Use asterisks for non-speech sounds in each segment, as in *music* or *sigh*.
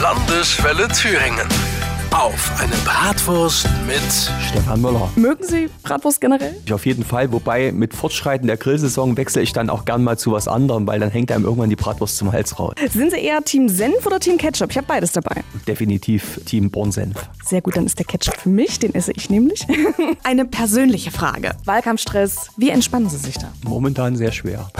Landeswelle Thüringen. Auf eine Bratwurst mit Stefan Müller. Mögen Sie Bratwurst generell? Ich auf jeden Fall, wobei mit Fortschreiten der Grillsaison wechsle ich dann auch gern mal zu was anderem, weil dann hängt einem irgendwann die Bratwurst zum Hals raus. Sind Sie eher Team Senf oder Team Ketchup? Ich habe beides dabei. Definitiv Team Bornsenf. Sehr gut, dann ist der Ketchup für mich, den esse ich nämlich. *laughs* Eine persönliche Frage. Wahlkampfstress, wie entspannen Sie sich da? Momentan sehr schwer.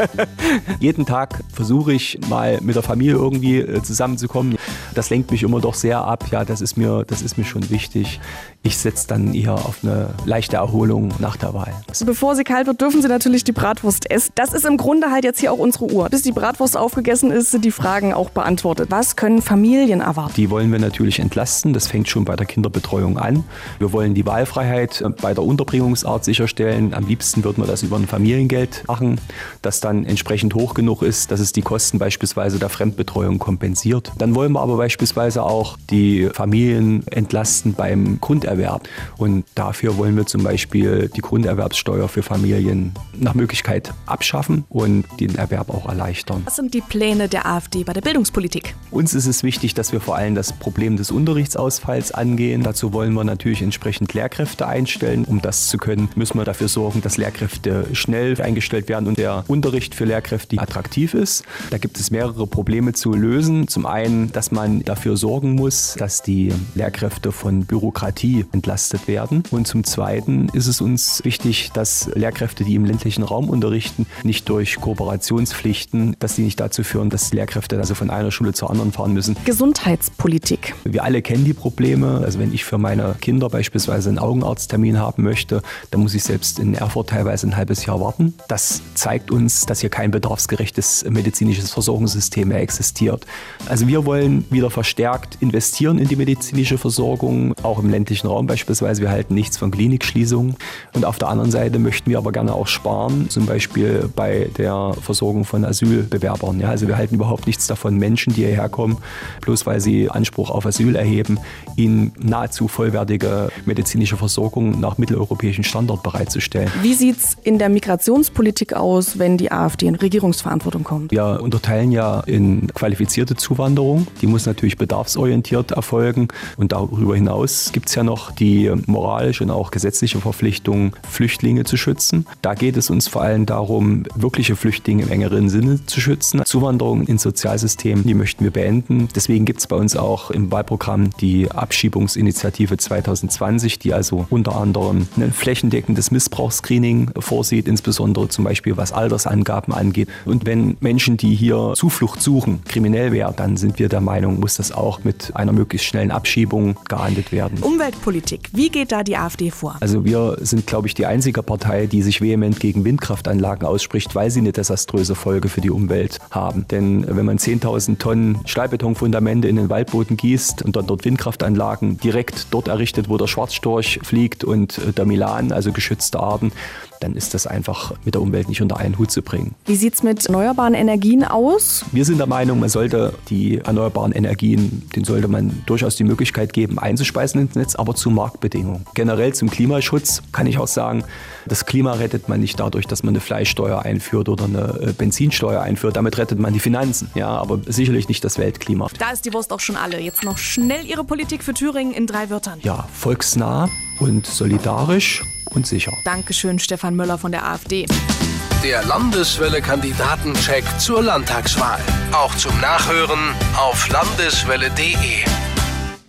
*laughs* Jeden Tag versuche ich mal mit der Familie irgendwie äh, zusammenzukommen. Das lenkt mich immer doch sehr ab. Ja, das ist mir, das ist mir schon wichtig. Ich setze dann eher auf eine leichte Erholung nach der Wahl. Bevor sie kalt wird, dürfen Sie natürlich die Bratwurst essen. Das ist im Grunde halt jetzt hier auch unsere Uhr. Bis die Bratwurst aufgegessen ist, sind die Fragen auch beantwortet. Was können Familien erwarten? Die wollen wir natürlich entlasten. Das fängt schon bei der Kinderbetreuung an. Wir wollen die Wahlfreiheit äh, bei der Unterbringungsart sicherstellen. Am liebsten würden wir das über ein Familiengeld machen, das dann entsprechend hoch genug ist, dass es die Kosten beispielsweise der Fremdbetreuung kompensiert. Dann wollen wir aber beispielsweise auch die Familien entlasten beim Grunderwerb. Und dafür wollen wir zum Beispiel die Grunderwerbssteuer für Familien nach Möglichkeit abschaffen und den Erwerb auch erleichtern. Was sind die Pläne der AfD bei der Bildungspolitik? Uns ist es wichtig, dass wir vor allem das Problem des Unterrichtsausfalls angehen. Dazu wollen wir natürlich entsprechend Lehrkräfte einstellen. Um das zu können, müssen wir dafür sorgen, dass Lehrkräfte schnell eingestellt werden und der Unterricht für Lehrkräfte attraktiv ist. Da gibt es mehrere Probleme zu lösen. Zum einen, dass man dafür sorgen muss, dass die Lehrkräfte von Bürokratie entlastet werden. Und zum zweiten ist es uns wichtig, dass Lehrkräfte, die im ländlichen Raum unterrichten, nicht durch Kooperationspflichten, dass die nicht dazu führen, dass Lehrkräfte also von einer Schule zur anderen fahren müssen. Gesundheitspolitik. Wir alle kennen die Probleme. Also wenn ich für meine Kinder beispielsweise einen Augenarzttermin haben möchte, dann muss ich selbst in Erfurt teilweise ein halbes Jahr warten. Das zeigt uns, dass hier kein bedarfsgerechtes medizinisches Versorgungssystem mehr existiert. Also wir wollen wieder verstärkt investieren in die medizinische Versorgung, auch im ländlichen Raum beispielsweise. Wir halten nichts von Klinikschließungen. Und auf der anderen Seite möchten wir aber gerne auch sparen, zum Beispiel bei der Versorgung von Asylbewerbern. Ja, also wir halten überhaupt nichts davon, Menschen, die hierher kommen, bloß weil sie Anspruch auf Asyl erheben, ihnen nahezu vollwertige medizinische Versorgung nach mitteleuropäischen Standard bereitzustellen. Wie sieht es in der Migrationspolitik aus, wenn die AfD in Regierungsverantwortung kommt? Wir unterteilen ja in qualifizierte Zuwanderung. Die muss natürlich bedarfsorientiert erfolgen. Und darüber hinaus gibt es ja noch die moralische und auch gesetzliche Verpflichtung, Flüchtlinge zu schützen. Da geht es uns vor allem darum, wirkliche Flüchtlinge im engeren Sinne zu schützen. Zuwanderung ins Sozialsystem, die möchten wir beenden. Deswegen gibt es bei uns auch im Wahlprogramm die Abschiebungsinitiative 2020, die also unter anderem ein flächendeckendes Missbrauchsscreening vorsieht, insbesondere zum Beispiel was Altersangaben angeht. Und wenn Menschen, die hier Zuflucht suchen, kriminell wären, dann sind wir der Meinung, muss das auch mit einer möglichst schnellen Abschiebung geahndet werden. Umweltpolitik. Wie geht da die AfD vor? Also wir sind, glaube ich, die einzige Partei, die sich vehement gegen Windkraftanlagen ausspricht, weil sie eine desaströse Folge für die Umwelt haben. Denn wenn man 10.000 Tonnen Stahlbetonfundamente in den Waldboden gießt und dann dort Windkraftanlagen direkt dort errichtet, wo der Schwarzstorch fliegt und der Milan, also geschützte Arten, dann ist das einfach mit der Umwelt nicht unter einen Hut zu bringen. Wie sieht es mit erneuerbaren Energien aus? Wir sind der Meinung, man sollte die erneuerbaren Energien, den sollte man durchaus die Möglichkeit geben, einzuspeisen ins Netz, aber zu Marktbedingungen. Generell zum Klimaschutz kann ich auch sagen, das Klima rettet man nicht dadurch, dass man eine Fleischsteuer einführt oder eine Benzinsteuer einführt. Damit rettet man die Finanzen, ja, aber sicherlich nicht das Weltklima. Da ist die Wurst auch schon alle. Jetzt noch schnell Ihre Politik für Thüringen in drei Wörtern. Ja, volksnah und solidarisch und sicher. Dankeschön, Stefan Müller von der AfD. Der Landeswelle-Kandidatencheck zur Landtagswahl. Auch zum Nachhören auf landeswelle.de.